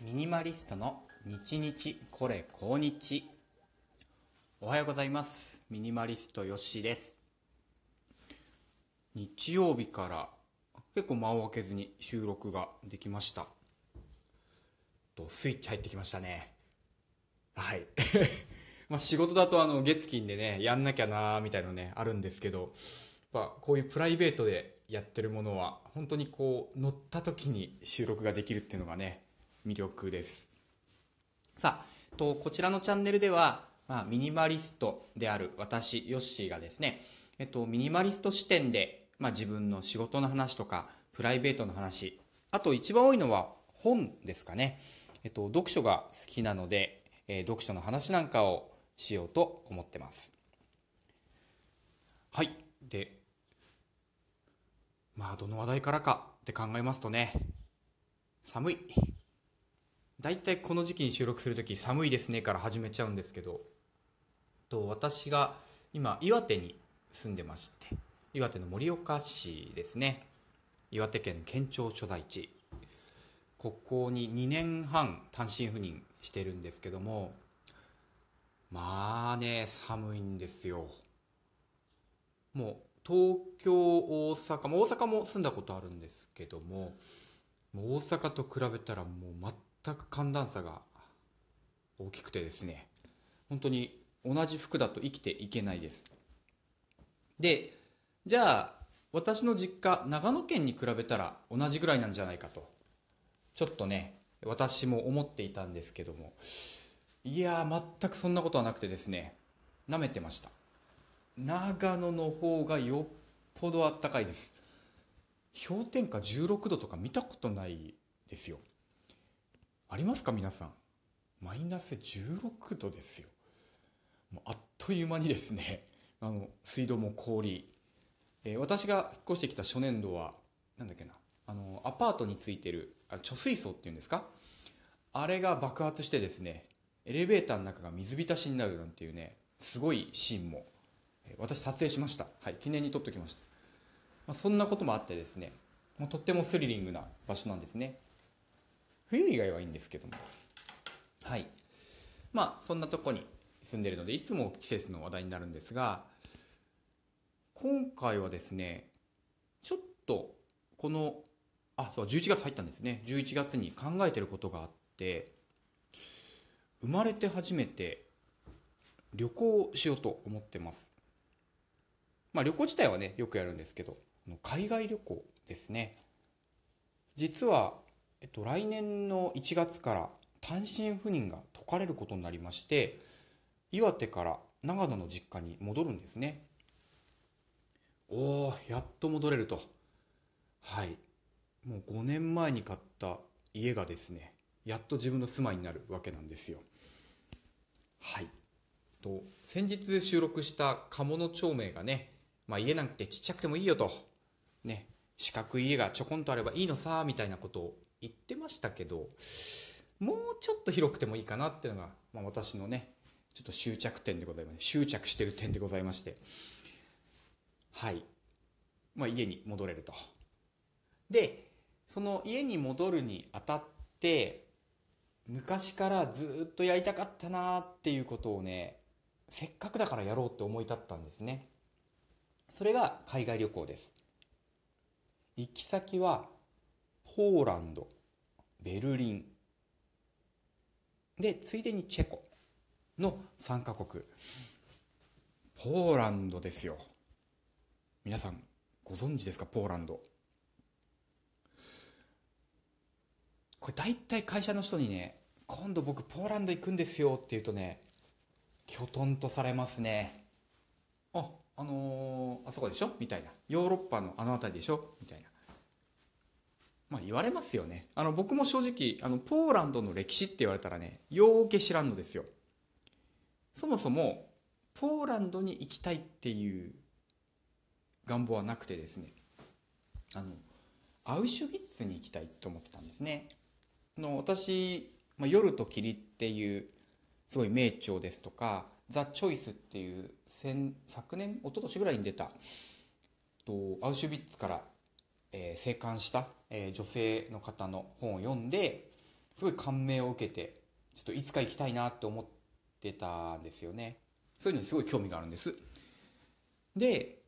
ミニマリストの日日これ今日おはようございます。ミニマリストよしです。日曜日から結構間を空けずに収録ができました。とスイッチ入ってきましたね。はい。まあ仕事だとあの月金でねやんなきゃなーみたいのねあるんですけどやっぱこういうプライベートでやってるものは本当にこう乗った時に収録ができるっていうのがね魅力です。さあとこちらのチャンネルでは、まあ、ミニマリストである私ヨッシーがですね、えっと、ミニマリスト視点で、まあ、自分の仕事の話とかプライベートの話あと一番多いのは本ですかね、えっと、読書が好きなので、えー、読書の話なんかをしようと思ってます。はい。でまあどの話題からかって考えますとね寒い。大体この時期に収録する時寒いですねから始めちゃうんですけどと私が今岩手に住んでまして岩手の盛岡市ですね。岩手県県庁所在地。ここに2年半単身赴任してるんですけどもまあね寒いんですよ。もう東京大阪、まあ、大阪も住んだことあるんですけども大阪と比べたらもう全く寒暖差が大きくてですね本当に同じ服だと生きていけないです。でじゃあ私の実家長野県に比べたら同じぐらいなんじゃないかとちょっとね私も思っていたんですけどもいや全くそんなことはなくてですねなめてました。長野の方がよっぽどあったかいです。氷点下16度とか見たことないですよ。ありますか皆さん？マイナス16度ですよもうあっという間にですね あの水道も氷、えー、私が引っ越してきた初年度はなんだっけなあのアパートについてるあ貯水槽っていうんですか？あれが爆発してですねエレベーターの中が水浸しになるなんていうねすごいシーンもえ私撮影しました。はい、記念に撮っておきました。まあ、そんなこともあってですね、もうとってもスリリングな場所なんですね。冬以外はいいんですけども。はい。まあ、そんなとこに住んでるので、いつも季節の話題になるんですが、今回はですね、ちょっと、この、あ、そう、11月入ったんですね。11月に考えてることがあって、生まれて初めて旅行しようと思ってます。まあ旅行自体はね、よくやるんですけど、海外旅行ですね。実は、えっと、来年の1月から単身赴任が解かれることになりまして、岩手から長野の実家に戻るんですね。おー、やっと戻れると。はい。もう5年前に買った家がですね、やっと自分の住まいになるわけなんですよ。はい。と、先日収録した鴨の町名がね、まあ、家なんてちっちゃくてもいいよと、ね、四角い家がちょこんとあればいいのさ、みたいなことを言ってましたけど、もうちょっと広くてもいいかなっていうのが、まあ、私のね、ちょっと終着点でございます。執着してる点でございまして。はい。まあ、家に戻れると。で、その家に戻るにあたって、昔からずっとやりたかったなっていうことをね、せっかくだからやろうって思い立ったんですね。それが海外旅行です。行き先はポーランド、ベルリン、で、ついでにチェコの3カ国。ポーランドですよ。皆さんご存知ですか？ポーランド。これ大体会社の人にね、今度僕ポーランド行くんですよって言うとね、きょとんとされますね。あ、あのー、あそこでしょ？みたいな。ヨーロッパのあの辺りでしょ？みたいな。まあ言われますよね。あの僕も正直、あの、ポーランドの歴史って言われたらね、ようけ知らんのですよ。そもそも、ポーランドに行きたいっていう願望はなくてですね、あの、アウシュビッツに行きたいと思ってたんですね。の私、まあ、夜と霧っていうすごい名著ですとか、ザ・チョイスっていう昨年、一昨年ぐらいに出た、とアウシュビッツから、えー、生還した、えー、女性の方の本を読んで、すごい感銘を受けてちょっといつか行きたいなって思ってたんですよね。そういうのにすごい興味があるんです。で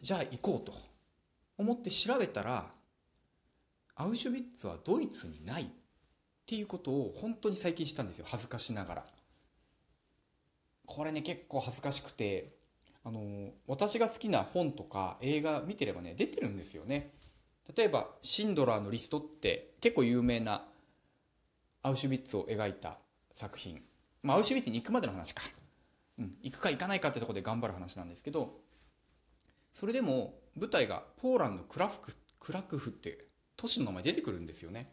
じゃあ行こうと思って調べたらアウシュビッツはドイツにないっていうことを本当に最近知ったんですよ。恥ずかしながら。これね結構恥ずかしくてあの私が好きな本とか映画見てればね出てるんですよね。例えば「シンドラーのリスト」って結構有名なアウシュビッツを描いた作品。まあアウシュビッツに行くまでの話か、うん、行くか行かないかってとこで頑張る話なんですけどそれでも舞台がポーランドクラフククラクフって都市の名前出てくるんですよね。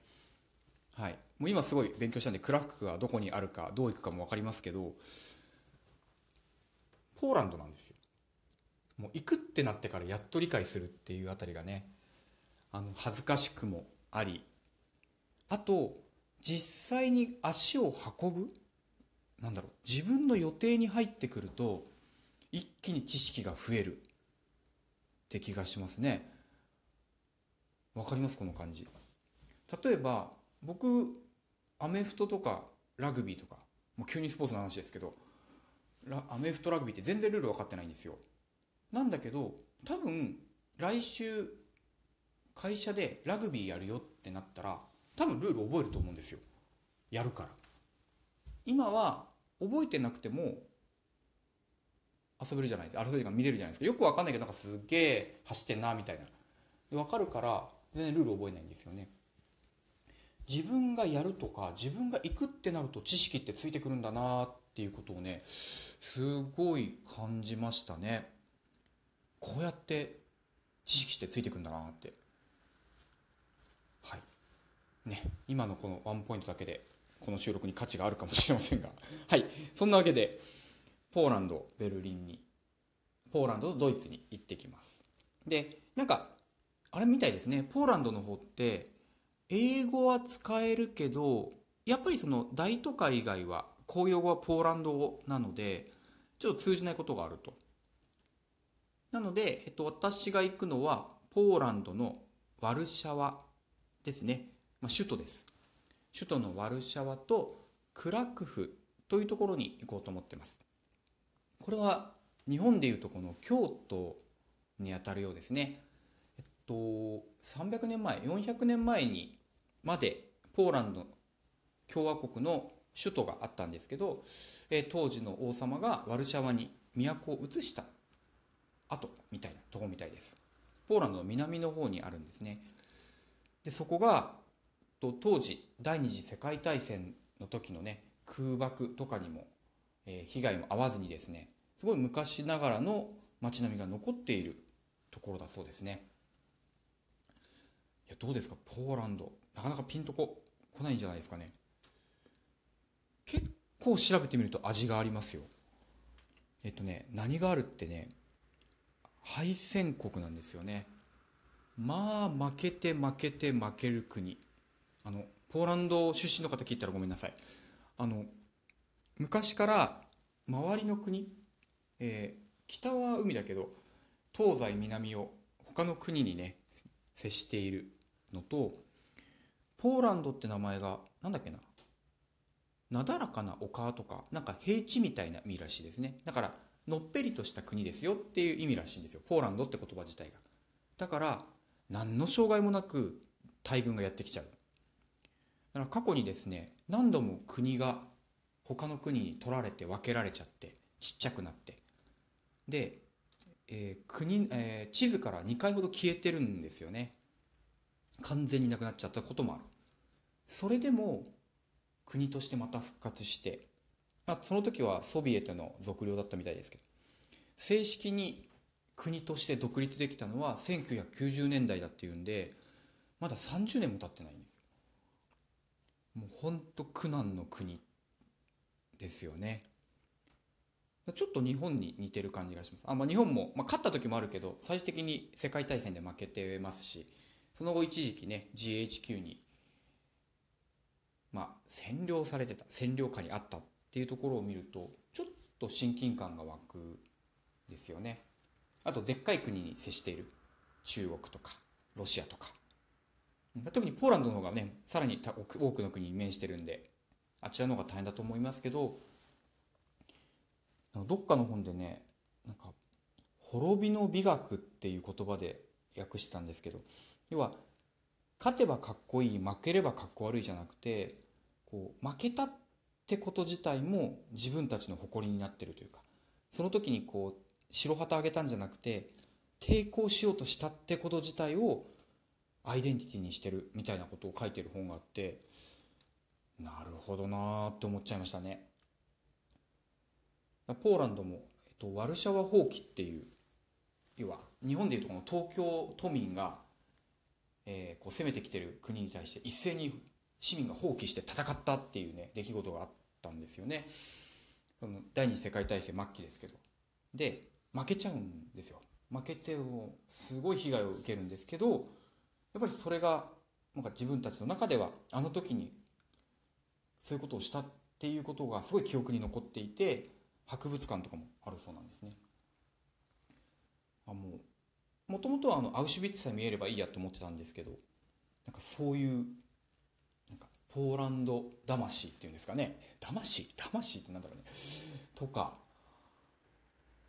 はい。もう今すごい勉強したんでクラフクがどこにあるかどう行くかも分かりますけどポーランドなんですよ。もう行くってなってからやっと理解するっていうあたりがねあの恥ずかしくもありあと実際に足を運ぶなんだろう自分の予定に入ってくると一気に知識が増えるって気がしますね。わかります？この感じ。例えば僕アメフトとかラグビーとかもう急にスポーツの話ですけどアメフトラグビーって全然ルール分かってないんですよ。なんだけど多分来週会社でラグビーやるよってなったら多分ルール覚えると思うんですよ。やるから。今は覚えてなくても遊べるじゃないですか。遊べるか見れるじゃないですか。よくわかんないけどなんかすげえ走ってんなみたいな。分かるから全然ルール覚えないんですよね。自分がやるとか自分が行くってなると知識ってついてくるんだなっていうことをねすごい感じましたね。こうやって知識ってついてくんだなって。はい。ね今のこのワンポイントだけでこの収録に価値があるかもしれませんが。はい。そんなわけでポーランドベルリンにポーランドとドイツに行ってきます。でなんかあれみたいですね。ポーランドの方って英語は使えるけどやっぱりその大都会以外は公用語はポーランド語なのでちょっと通じないことがあると。なので、えっと、私が行くのは、ポーランドのワルシャワですね。まあ、首都です。首都のワルシャワとクラクフというところに行こうと思っています。これは日本でいうとこの京都にあたるようですね。えっと、300年前、400年前にまでポーランド共和国の首都があったんですけど、え当時の王様がワルシャワに都を移した跡みたいなとこみたいです。ポーランドの南の方にあるんですね。でそこがと当時第二次世界大戦の時のね空爆とかにも、えー、被害も合わずにですねすごい昔ながらの街並みが残っているところだそうですね。いやどうですか？ポーランド。なかなかピンとこ来ないんじゃないですかね。結構調べてみると味がありますよ。えっとね何があるってね敗戦国なんですよね。まあ負けて負けて負ける国。あのポーランド出身の方聞いたらごめんなさい。あの昔から周りの国、えー、北は海だけど東西南を他の国にね接しているのとポーランドって名前がなんだっけななだらかな丘とかなんか平地みたいな意味らしいですね。だからのっぺりとした国ですよっていう意味らしいんですよ。ポーランドって言葉自体が。だから何の障害もなく大軍がやってきちゃう。だから過去にですね何度も国が他の国に取られて分けられちゃってちっちゃくなって。で、えー、国、えー、地図から2回ほど消えてるんですよね。完全になくなっちゃったこともある。それでも国としてまた復活してまあ、その時はソビエトの属領だったみたいですけど正式に国として独立できたのは1990年代だっていうんでまだ30年も経ってないんです。もうほんと苦難の国ですよね。ちょっと日本に似てる感じがします。あ、まあ、日本も、まあ、勝った時もあるけど最終的に世界大戦で負けてますしその後一時期ね GHQ にまあ占領されてた占領下にあったっていうところを見るとちょっと親近感が湧くですよね。あとでっかい国に接している。中国とかロシアとか。特にポーランドの方がねさらに多くの国に面してるんであちらの方が大変だと思いますけどどっかの本でねなんか滅びの美学っていう言葉で訳してたんですけど要は勝てばかっこいい負ければかっこ悪いじゃなくてこう負けたってこと自体も自分たちの誇りになってるというかその時にこう白旗あげたんじゃなくて抵抗しようとしたってこと自体をアイデンティティにしてるみたいなことを書いてる本があってなるほどなーって思っちゃいましたね。ポーランドも、えっと、ワルシャワ放棄っていう要は日本でいうとこの東京都民が、えー、こう攻めてきてる国に対して一斉に市民が放棄して戦ったっていうね出来事があってたんですよね。その第二次世界大戦末期ですけど。で負けちゃうんですよ。負けてすごい被害を受けるんですけどやっぱりそれがなんか自分たちの中ではあの時にそういうことをしたっていうことがすごい記憶に残っていて博物館とかもあるそうなんですね。あもうもともとはあのアウシュビッツさえ見えればいいやと思ってたんですけどなんかそういうポーランド魂っていうんですかね。魂？魂ってなんだろうね。とか、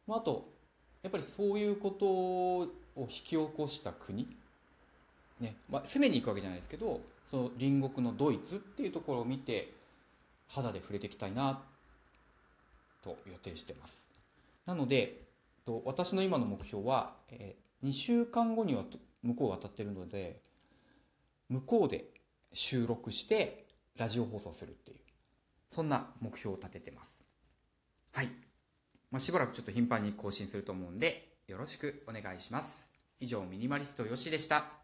まあ、あとやっぱりそういうことを引き起こした国。ね。まあ、攻めに行くわけじゃないですけどその隣国のドイツっていうところを見て肌で触れていきたいなと予定してます。なのでと私の今の目標は、えー、2週間後には向こう渡ってるので向こうで収録してラジオ放送するっていうそんな目標を立ててます。はい、まあ、しばらくちょっと頻繁に更新すると思うんでよろしくお願いします。以上ミニマリストよしでした。